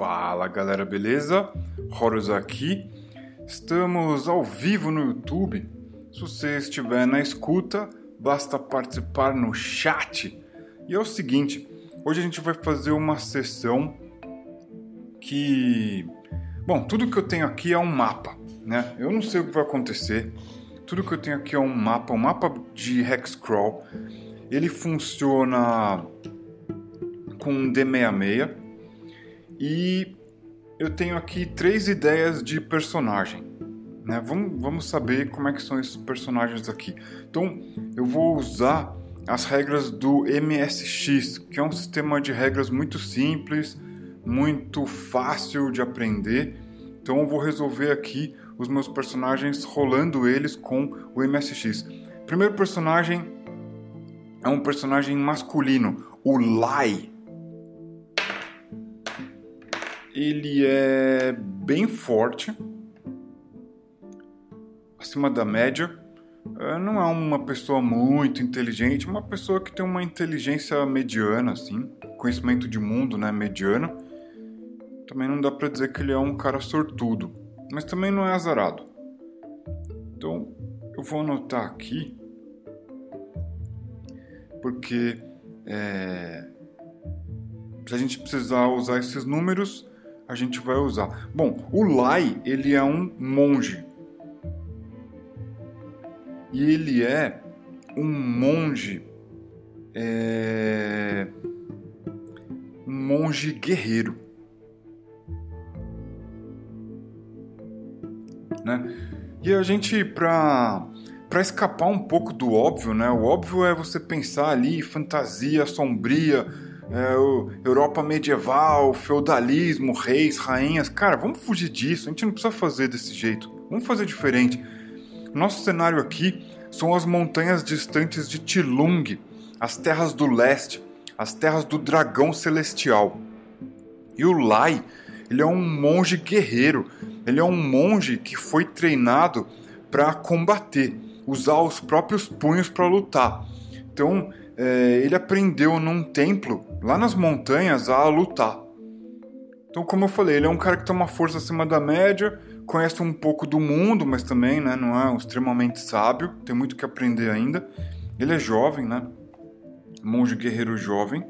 Fala galera, beleza? Horus aqui. Estamos ao vivo no YouTube. Se você estiver na escuta, basta participar no chat. E é o seguinte: hoje a gente vai fazer uma sessão que. Bom, tudo que eu tenho aqui é um mapa, né? Eu não sei o que vai acontecer. Tudo que eu tenho aqui é um mapa, um mapa de Hexcrawl. Ele funciona com D66 e eu tenho aqui três ideias de personagem. Né? Vamos, vamos saber como é que são esses personagens aqui. Então eu vou usar as regras do MSX, que é um sistema de regras muito simples, muito fácil de aprender. Então eu vou resolver aqui os meus personagens rolando eles com o MSX. Primeiro personagem é um personagem masculino, o Lai. Ele é bem forte, acima da média. É, não é uma pessoa muito inteligente, uma pessoa que tem uma inteligência mediana, assim, conhecimento de mundo, né, mediano. Também não dá para dizer que ele é um cara sortudo mas também não é azarado. Então eu vou anotar aqui, porque é, se a gente precisar usar esses números, a gente vai usar. Bom, o Lai ele é um monge e ele é um monge, é, um monge guerreiro. né? E a gente, pra, pra escapar um pouco do óbvio, né? O óbvio é você pensar ali fantasia sombria, é, Europa medieval, feudalismo, reis, rainhas. Cara, vamos fugir disso. A gente não precisa fazer desse jeito. Vamos fazer diferente. Nosso cenário aqui são as montanhas distantes de Tilung, as terras do leste, as terras do dragão celestial. E o Lai, ele é um monge guerreiro ele é um monge que foi treinado para combater, usar os próprios punhos para lutar. Então, é, ele aprendeu num templo, lá nas montanhas, a lutar. Então, como eu falei, ele é um cara que tem uma força acima da média, conhece um pouco do mundo, mas também né, não é extremamente sábio, tem muito que aprender ainda. Ele é jovem, né? Monge guerreiro jovem.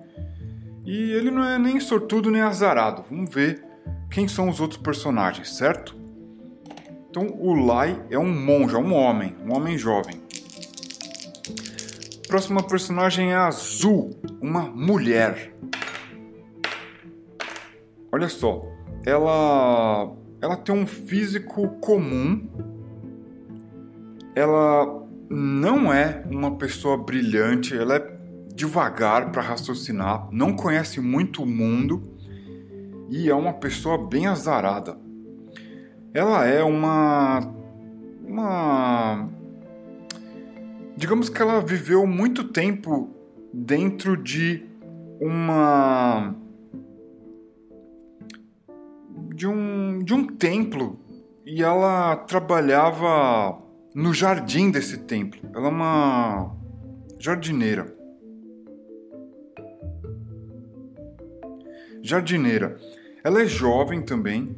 E ele não é nem sortudo nem azarado. Vamos ver quem são os outros personagens, certo? Então o Lai é um monge, é um homem, um homem jovem. Próxima personagem é Azul, uma mulher. Olha só, ela ela tem um físico comum. Ela não é uma pessoa brilhante, ela é devagar para raciocinar, não conhece muito o mundo e é uma pessoa bem azarada. Ela é uma. Uma. Digamos que ela viveu muito tempo dentro de uma. De um, de um templo e ela trabalhava no jardim desse templo. Ela é uma jardineira. Jardineira. Ela é jovem também.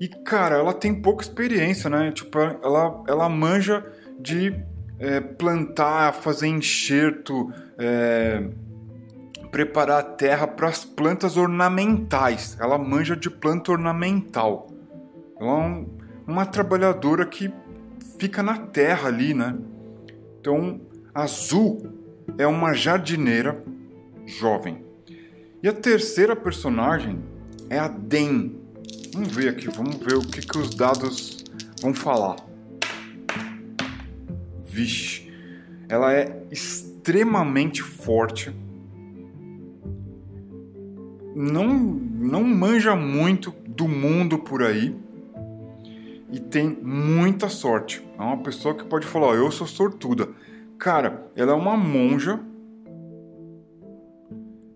E, cara, ela tem pouca experiência, né? Tipo, ela, ela manja de é, plantar, fazer enxerto, é, preparar a terra para as plantas ornamentais. Ela manja de planta ornamental. Ela é um, uma trabalhadora que fica na terra ali, né? Então, Azul é uma jardineira jovem. E a terceira personagem é a Den. Vamos ver aqui, vamos ver o que, que os dados vão falar. Vixe, ela é extremamente forte. Não, não manja muito do mundo por aí e tem muita sorte. É uma pessoa que pode falar: Eu sou sortuda. Cara, ela é uma monja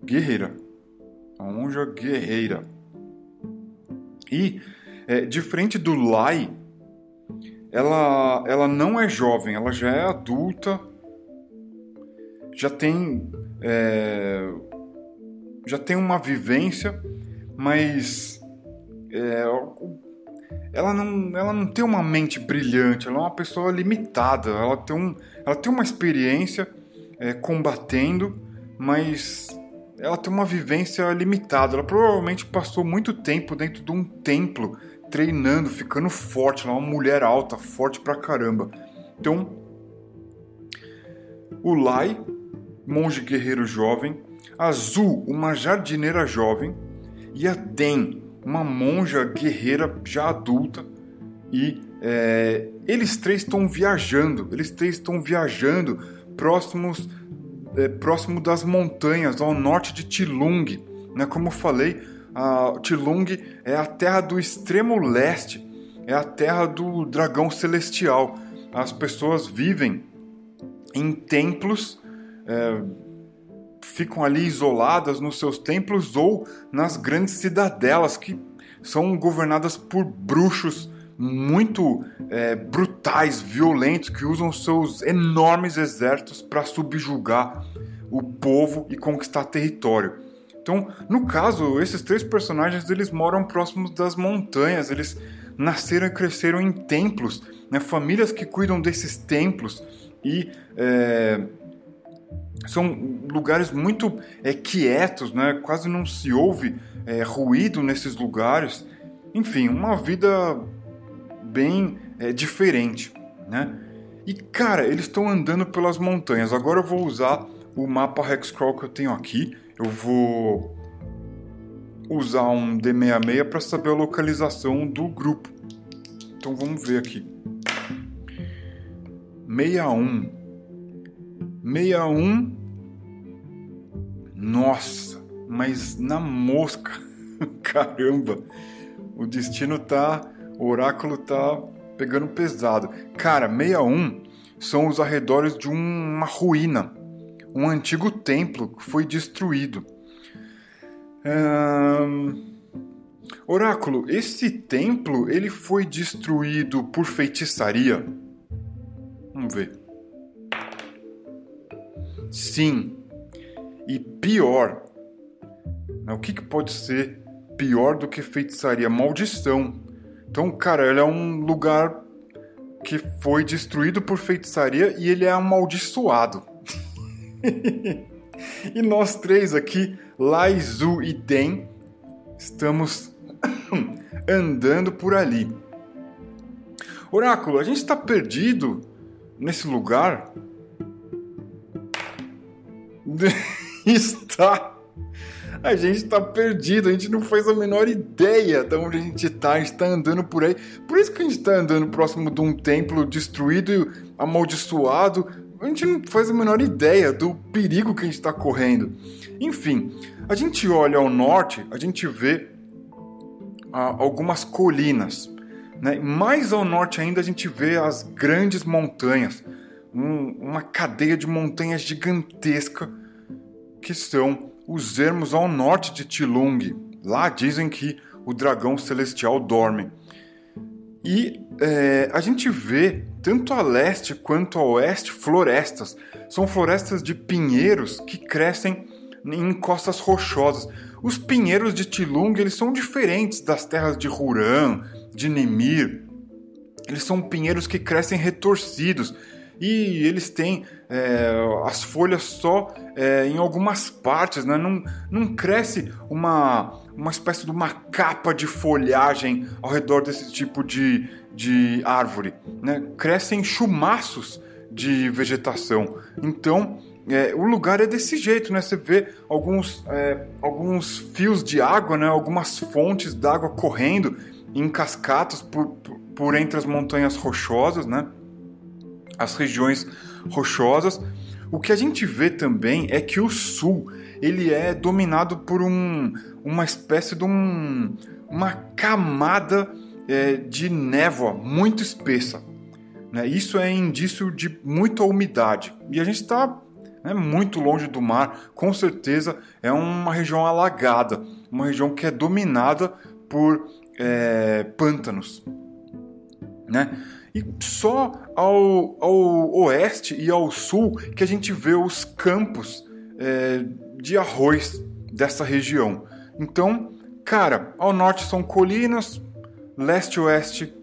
guerreira a monja guerreira. E, é, de frente do Lai, ela, ela não é jovem, ela já é adulta, já tem, é, já tem uma vivência, mas é, ela, não, ela não tem uma mente brilhante, ela é uma pessoa limitada, ela tem, um, ela tem uma experiência é, combatendo, mas ela tem uma vivência limitada. Ela provavelmente passou muito tempo dentro de um templo, treinando, ficando forte. Ela é uma mulher alta, forte pra caramba. Então, o Lai, monge guerreiro jovem, Azul, uma jardineira jovem, e a Den, uma monja guerreira já adulta. E é, eles três estão viajando, eles três estão viajando próximos é, próximo das montanhas, ao norte de Tilung. Né? Como eu falei, a Tilung é a terra do extremo leste, é a terra do dragão celestial. As pessoas vivem em templos, é, ficam ali isoladas nos seus templos ou nas grandes cidadelas que são governadas por bruxos muito é, brutais, violentos, que usam seus enormes exércitos para subjugar o povo e conquistar território. Então, no caso, esses três personagens eles moram próximos das montanhas, eles nasceram e cresceram em templos, né? famílias que cuidam desses templos e é, são lugares muito é, quietos, né? quase não se ouve é, ruído nesses lugares. Enfim, uma vida bem é, diferente, né? E cara, eles estão andando pelas montanhas. Agora eu vou usar o mapa Hexcrawl que eu tenho aqui. Eu vou usar um D66 para saber a localização do grupo. Então vamos ver aqui. 61. 61. Nossa, mas na mosca. Caramba. O destino tá o oráculo tá pegando pesado. Cara, 61 são os arredores de uma ruína, um antigo templo foi destruído. Oráculo, esse templo ele foi destruído por feitiçaria? Vamos ver. Sim. E pior. O que, que pode ser pior do que feitiçaria? Maldição. Então, cara, ele é um lugar que foi destruído por feitiçaria e ele é amaldiçoado. e nós três aqui, Laizu e Den, estamos andando por ali. Oráculo, a gente está perdido nesse lugar? está a gente tá perdido, a gente não faz a menor ideia de onde a gente tá, a gente tá andando por aí. Por isso que a gente tá andando próximo de um templo destruído e amaldiçoado. A gente não faz a menor ideia do perigo que a gente tá correndo. Enfim, a gente olha ao norte, a gente vê ah, algumas colinas. Né? Mais ao norte ainda a gente vê as grandes montanhas, um, uma cadeia de montanhas gigantesca que são os ermos ao norte de Tilung. Lá dizem que o dragão celestial dorme. E é, a gente vê, tanto a leste quanto a oeste, florestas. São florestas de pinheiros que crescem em encostas rochosas. Os pinheiros de Tilung eles são diferentes das terras de Huran, de Nemir. Eles são pinheiros que crescem retorcidos e eles têm é, as folhas só é, em algumas partes, né? não, não cresce uma, uma espécie de uma capa de folhagem ao redor desse tipo de, de árvore. Né? Crescem chumaços de vegetação. Então, é, o lugar é desse jeito, né? Você vê alguns, é, alguns fios de água, né? algumas fontes d'água correndo em cascatas por, por, por entre as montanhas rochosas, né? As regiões rochosas. O que a gente vê também é que o sul ele é dominado por um, uma espécie de um, uma camada é, de névoa muito espessa. Né? Isso é indício de muita umidade. E a gente está né, muito longe do mar, com certeza é uma região alagada, uma região que é dominada por é, pântanos. Né? E só ao, ao oeste e ao sul que a gente vê os campos é, de arroz dessa região. Então, cara, ao norte são colinas, leste oeste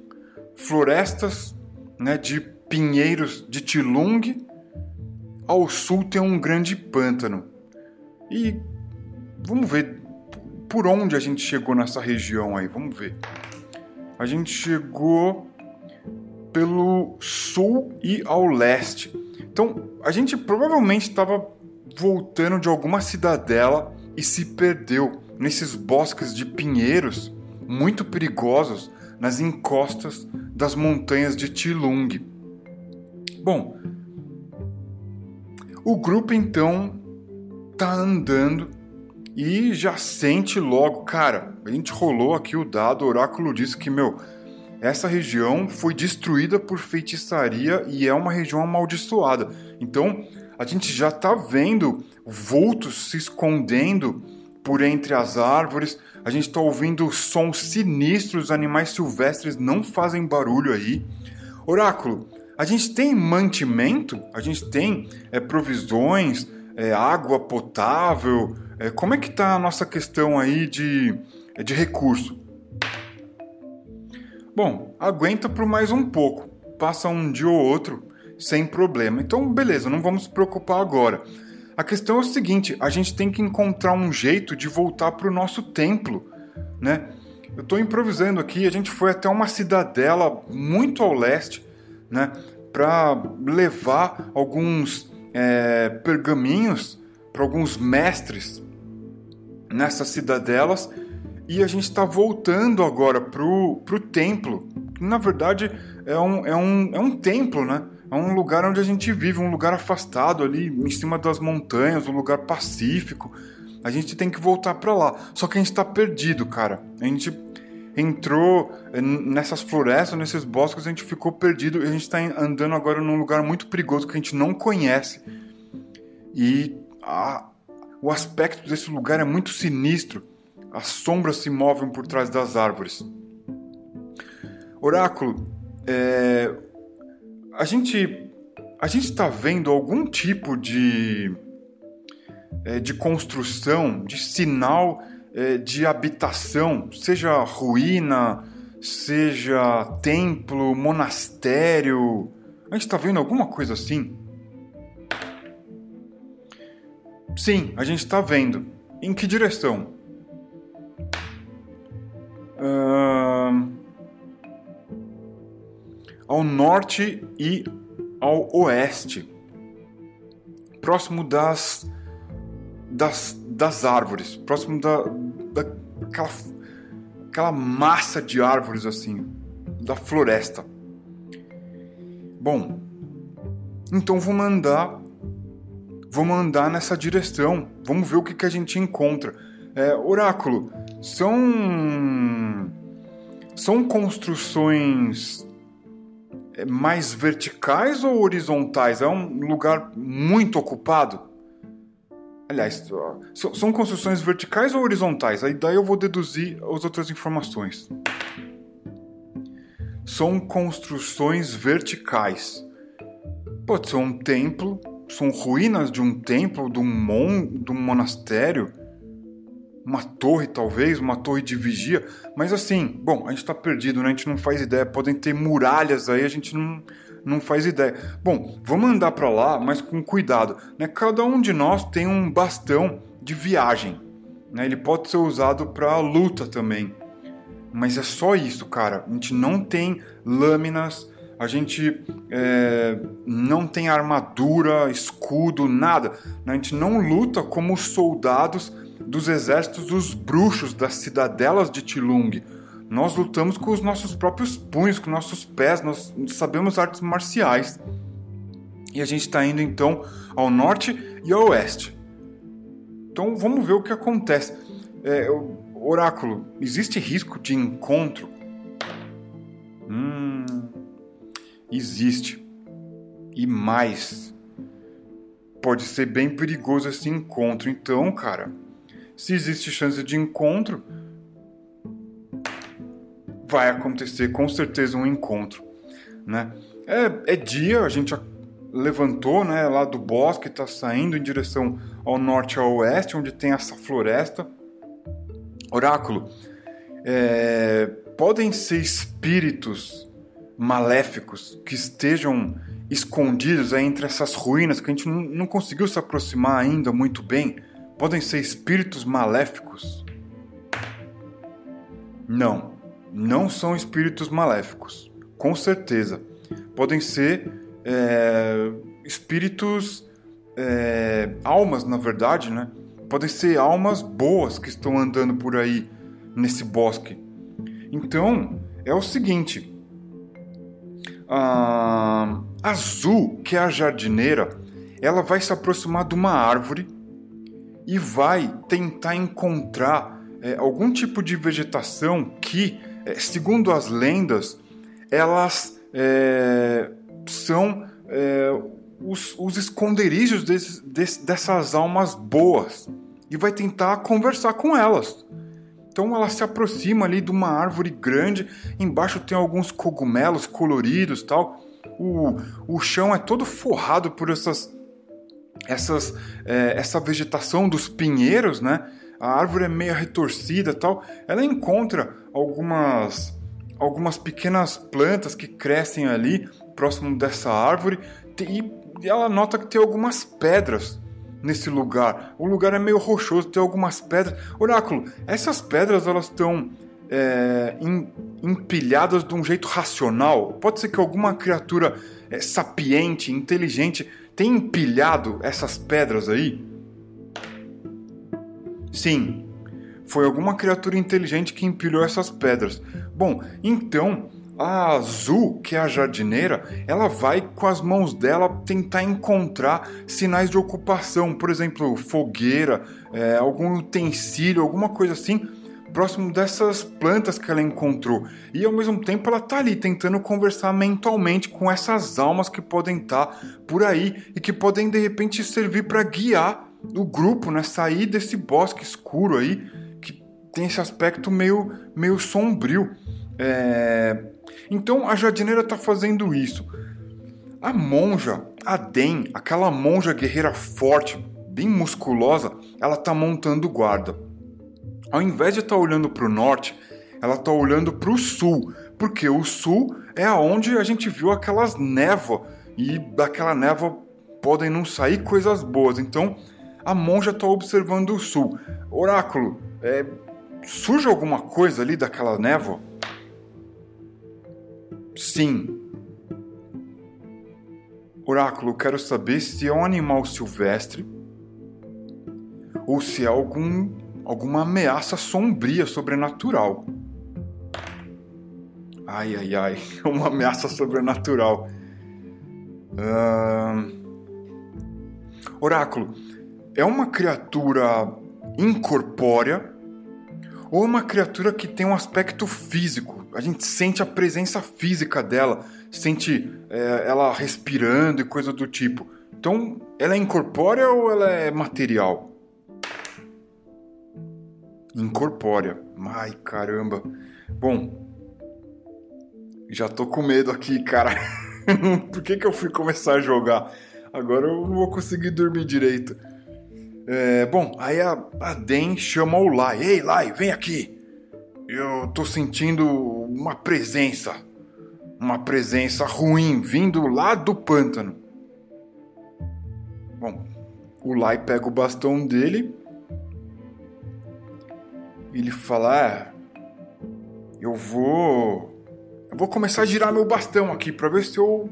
florestas, né, de pinheiros de Tilung. Ao sul tem um grande pântano. E vamos ver por onde a gente chegou nessa região aí, vamos ver. A gente chegou pelo sul e ao leste. Então, a gente provavelmente estava voltando de alguma cidadela e se perdeu nesses bosques de pinheiros muito perigosos nas encostas das montanhas de Tilung. Bom, o grupo então tá andando e já sente logo, cara, a gente rolou aqui o dado, o oráculo disse que, meu, essa região foi destruída por feitiçaria e é uma região amaldiçoada. Então, a gente já tá vendo vultos se escondendo por entre as árvores, a gente está ouvindo sons sinistros, animais silvestres não fazem barulho aí. Oráculo, a gente tem mantimento? A gente tem é, provisões, é, água potável? É, como é que está a nossa questão aí de, é, de recurso? Bom, aguenta por mais um pouco. Passa um dia ou outro sem problema. Então, beleza, não vamos se preocupar agora. A questão é o seguinte: a gente tem que encontrar um jeito de voltar para o nosso templo, né? Eu estou improvisando aqui. A gente foi até uma cidadela muito ao leste, né? Para levar alguns é, pergaminhos para alguns mestres nessas cidadelas e a gente está voltando agora pro, pro templo. Na verdade, é um, é, um, é um templo, né? É um lugar onde a gente vive, um lugar afastado ali, em cima das montanhas, um lugar pacífico. A gente tem que voltar para lá. Só que a gente está perdido, cara. A gente entrou eh, nessas florestas, nesses bosques, a gente ficou perdido e a gente está andando agora num lugar muito perigoso que a gente não conhece. E a, o aspecto desse lugar é muito sinistro. As sombras se movem por trás das árvores. Oráculo, é, a gente a gente está vendo algum tipo de é, de construção, de sinal é, de habitação, seja ruína, seja templo, monastério. A gente está vendo alguma coisa assim? Sim, a gente está vendo. Em que direção? Uh ao norte e ao oeste, próximo das das, das árvores, próximo da, daquela aquela massa de árvores assim, da floresta. Bom, então vamos andar, vamos andar nessa direção, vamos ver o que, que a gente encontra. É, oráculo, são são construções é, mais verticais ou horizontais? É um lugar muito ocupado? Aliás, são construções verticais ou horizontais? Aí daí eu vou deduzir as outras informações. São construções verticais. Pode ser um templo, são ruínas de um templo, de um, mon, de um monastério uma torre, talvez, uma torre de vigia. Mas assim, bom, a gente está perdido, né? A gente não faz ideia. Podem ter muralhas aí, a gente não, não faz ideia. Bom, vamos andar para lá, mas com cuidado. Né? Cada um de nós tem um bastão de viagem. Né? Ele pode ser usado para luta também. Mas é só isso, cara. A gente não tem lâminas, a gente é, não tem armadura, escudo, nada. A gente não luta como soldados dos exércitos dos bruxos das cidadelas de Tilung. Nós lutamos com os nossos próprios punhos, com nossos pés, nós sabemos artes marciais. E a gente está indo então ao norte e ao oeste. Então vamos ver o que acontece. É, oráculo, existe risco de encontro? Hum, existe. E mais. Pode ser bem perigoso esse encontro. Então, cara, se existe chance de encontro, vai acontecer com certeza um encontro, né? É, é dia, a gente levantou, né, lá do bosque, está saindo em direção ao norte ao oeste, onde tem essa floresta. Oráculo, é, podem ser espíritos maléficos que estejam escondidos entre essas ruínas que a gente não conseguiu se aproximar ainda muito bem? Podem ser espíritos maléficos? Não, não são espíritos maléficos, com certeza. Podem ser é, espíritos, é, almas, na verdade, né? Podem ser almas boas que estão andando por aí nesse bosque. Então, é o seguinte: a Azul, que é a jardineira, ela vai se aproximar de uma árvore e vai tentar encontrar é, algum tipo de vegetação que, é, segundo as lendas, elas é, são é, os, os, esconderijos desse, desse, dessas almas boas e vai tentar conversar com elas. Então ela se aproxima ali de uma árvore grande, embaixo tem alguns cogumelos coloridos tal. O, o chão é todo forrado por essas, essas é, essa vegetação dos pinheiros, né? A árvore é meio retorcida tal. Ela encontra algumas algumas pequenas plantas que crescem ali próximo dessa árvore e ela nota que tem algumas pedras nesse lugar. O lugar é meio rochoso, tem algumas pedras. Oráculo, essas pedras elas estão é, empilhadas de um jeito racional. Pode ser que alguma criatura é, sapiente, inteligente, tenha empilhado essas pedras aí? Sim, foi alguma criatura inteligente que empilhou essas pedras. Bom, então a Azul, que é a jardineira, ela vai com as mãos dela tentar encontrar sinais de ocupação, por exemplo, fogueira, é, algum utensílio, alguma coisa assim, próximo dessas plantas que ela encontrou. E ao mesmo tempo ela tá ali tentando conversar mentalmente com essas almas que podem estar tá por aí e que podem de repente servir para guiar o grupo, né, sair desse bosque escuro aí que tem esse aspecto meio meio sombrio. É... Então a jardineira está fazendo isso. A monja, a Den, aquela monja guerreira forte, bem musculosa, ela está montando guarda. Ao invés de estar tá olhando para o norte, ela está olhando para o sul, porque o sul é aonde a gente viu aquelas névoas e daquela névoa podem não sair coisas boas. Então a monja está observando o sul. Oráculo, é, surge alguma coisa ali daquela névoa? Sim. Oráculo, quero saber se é um animal silvestre ou se é algum, alguma ameaça sombria sobrenatural. Ai, ai, ai, uma ameaça sobrenatural. Uh... Oráculo, é uma criatura incorpórea ou uma criatura que tem um aspecto físico? a gente sente a presença física dela, sente é, ela respirando e coisa do tipo. Então, ela é incorpórea ou ela é material? Incorpórea. Ai, caramba. Bom, já tô com medo aqui, cara. Por que, que eu fui começar a jogar? Agora eu não vou conseguir dormir direito. É, bom, aí a, a Den chama o Lai. Ei, Lai, vem aqui. Eu tô sentindo uma presença. Uma presença ruim vindo lá do pântano. Bom, o Lai pega o bastão dele. E ele fala: é, Eu vou. Eu vou começar a girar meu bastão aqui para ver se eu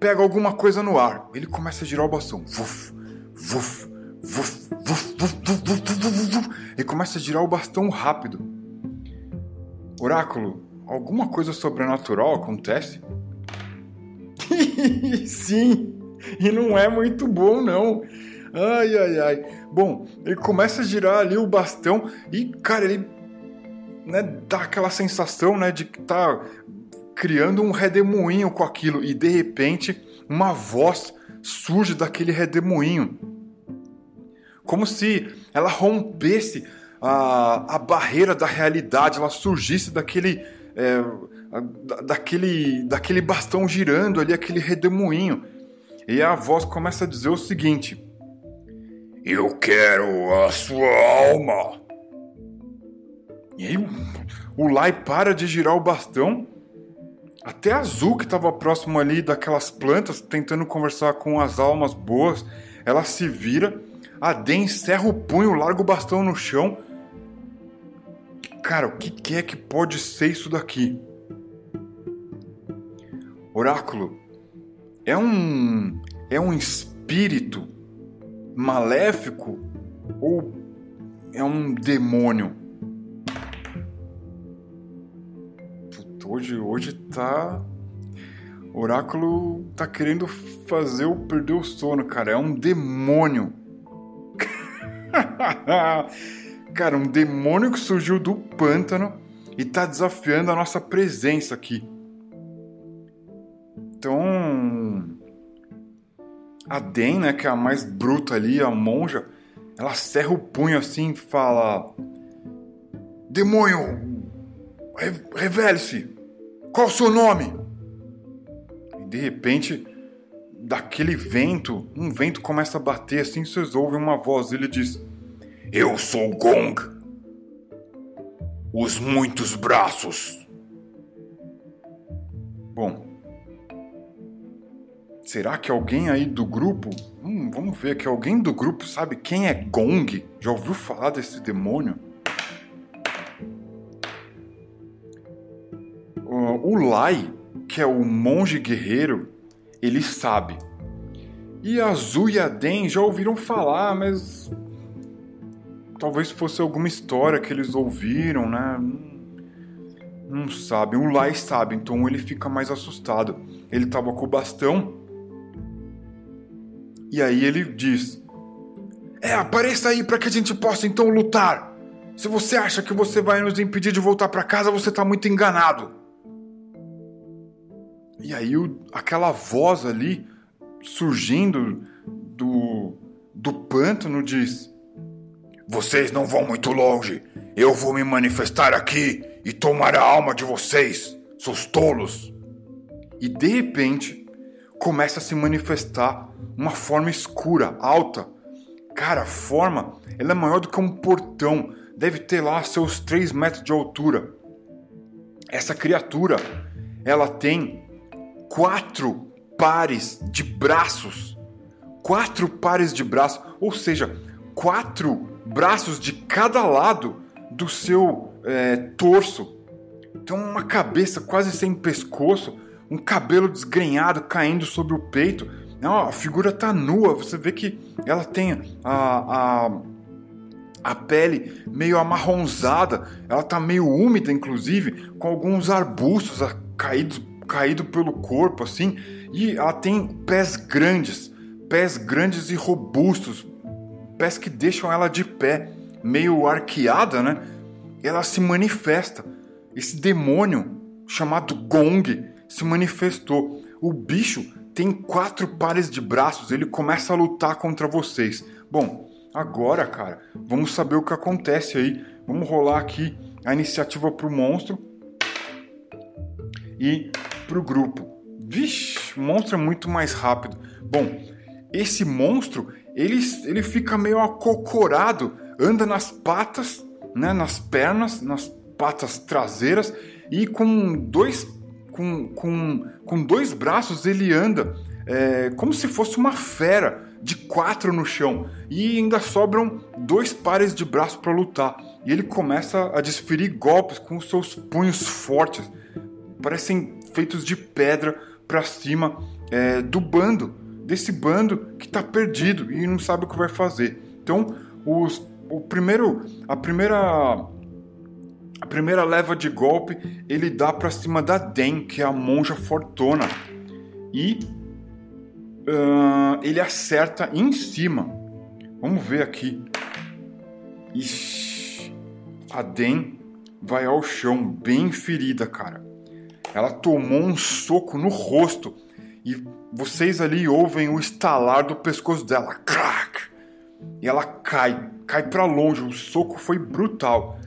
pego alguma coisa no ar. Ele começa a girar o bastão. Vuf, vuf, vuf, vuf, vuf, vuf, vuf, vuf, vuf. Ele começa a girar o bastão rápido. Oráculo, alguma coisa sobrenatural acontece? Sim, e não é muito bom não. Ai, ai, ai. Bom, ele começa a girar ali o bastão e, cara, ele né, dá aquela sensação né, de que tá criando um redemoinho com aquilo e de repente uma voz surge daquele redemoinho. Como se ela rompesse a, a barreira da realidade ela surgisse daquele, é, daquele, daquele bastão girando ali, aquele redemoinho. E a voz começa a dizer o seguinte: Eu quero a sua alma. E aí o Lai para de girar o bastão. Até a Azul, que estava próximo ali daquelas plantas, tentando conversar com as almas boas, ela se vira. A Den encerra o punho, larga o bastão no chão. Cara, o que, que é que pode ser isso daqui? Oráculo, é um é um espírito maléfico ou é um demônio? Puta, hoje hoje tá Oráculo tá querendo fazer eu perder o sono, cara. É um demônio. cara, um demônio que surgiu do pântano e tá desafiando a nossa presença aqui. Então, a Den, né, que é a mais bruta ali, a monja, ela serra o punho assim e fala: Demônio, revele-se! Qual o seu nome? E de repente, daquele vento, um vento começa a bater assim, vocês ouvem uma voz. Ele diz: Eu sou Gong, os muitos braços. Bom, Será que alguém aí do grupo. Hum, vamos ver aqui. Alguém do grupo sabe quem é Gong? Já ouviu falar desse demônio? O Lai, que é o monge guerreiro, ele sabe. E a Zu e a Den já ouviram falar, mas. Talvez fosse alguma história que eles ouviram, né? Não sabe. O Lai sabe, então ele fica mais assustado. Ele tava com o bastão e aí ele diz: É, apareça aí para que a gente possa então lutar. Se você acha que você vai nos impedir de voltar para casa, você tá muito enganado. E aí o, aquela voz ali surgindo do, do pântano diz: Vocês não vão muito longe. Eu vou me manifestar aqui e tomar a alma de vocês, seus tolos. E de repente começa a se manifestar uma forma escura, alta. Cara, a forma ela é maior do que um portão, deve ter lá seus 3 metros de altura. Essa criatura, ela tem quatro pares de braços. Quatro pares de braços, ou seja, quatro braços de cada lado do seu é, torso. Então, uma cabeça quase sem pescoço, um cabelo desgrenhado caindo sobre o peito não, a figura tá nua, você vê que ela tem a, a, a pele meio amarronzada, ela tá meio úmida, inclusive, com alguns arbustos caídos caído pelo corpo, assim, e ela tem pés grandes, pés grandes e robustos, pés que deixam ela de pé, meio arqueada, né? Ela se manifesta. Esse demônio chamado Gong se manifestou. O bicho tem quatro pares de braços, ele começa a lutar contra vocês. Bom, agora, cara, vamos saber o que acontece aí. Vamos rolar aqui a iniciativa pro monstro e pro grupo. Vixe, o monstro é muito mais rápido. Bom, esse monstro, ele, ele fica meio acocorado, anda nas patas, né, nas pernas, nas patas traseiras e com dois com, com, com dois braços ele anda é, como se fosse uma fera de quatro no chão e ainda sobram dois pares de braços para lutar. E ele começa a desferir golpes com seus punhos fortes, parecem feitos de pedra para cima é, do bando, desse bando que está perdido e não sabe o que vai fazer. Então, os, o primeiro, a primeira a primeira leva de golpe ele dá para cima da Den, que é a monja fortuna. E uh, ele acerta em cima. Vamos ver aqui. Ixi, a Den vai ao chão, bem ferida, cara. Ela tomou um soco no rosto e vocês ali ouvem o estalar do pescoço dela. Crack! E ela cai, cai para longe. O soco foi brutal.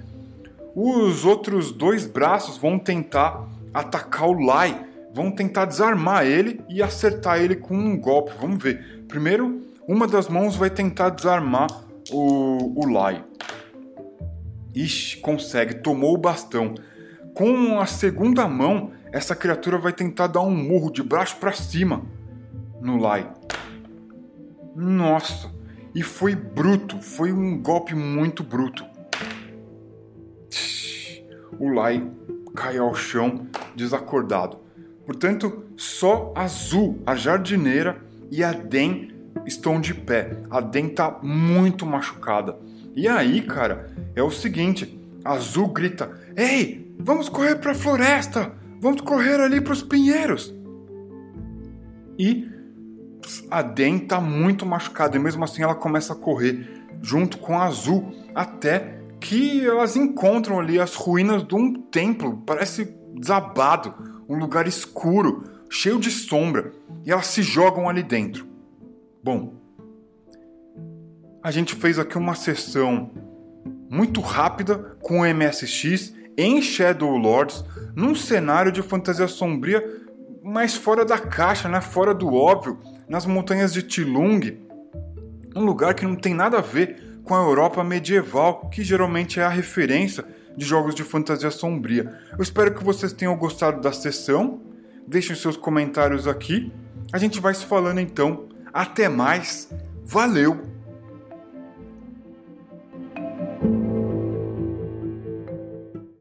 Os outros dois braços vão tentar atacar o Lai, vão tentar desarmar ele e acertar ele com um golpe. Vamos ver. Primeiro, uma das mãos vai tentar desarmar o, o Lai. Ixi, consegue, tomou o bastão. Com a segunda mão, essa criatura vai tentar dar um murro de baixo para cima no Lai. Nossa, e foi bruto, foi um golpe muito bruto. O Lai cai ao chão desacordado. Portanto, só Azul, a jardineira, e a Den estão de pé. A Den tá muito machucada. E aí, cara, é o seguinte: Azul grita: Ei, vamos correr para a floresta! Vamos correr ali para os pinheiros! E a Den tá muito machucada e mesmo assim ela começa a correr junto com a Azul até que elas encontram ali as ruínas de um templo, parece desabado, um lugar escuro, cheio de sombra, e elas se jogam ali dentro. Bom, a gente fez aqui uma sessão muito rápida com o MSX em Shadow Lords, num cenário de fantasia sombria, mas fora da caixa, né? fora do óbvio, nas montanhas de Tilung, um lugar que não tem nada a ver com a Europa medieval, que geralmente é a referência de jogos de fantasia sombria. Eu espero que vocês tenham gostado da sessão. Deixem seus comentários aqui. A gente vai se falando então. Até mais. Valeu!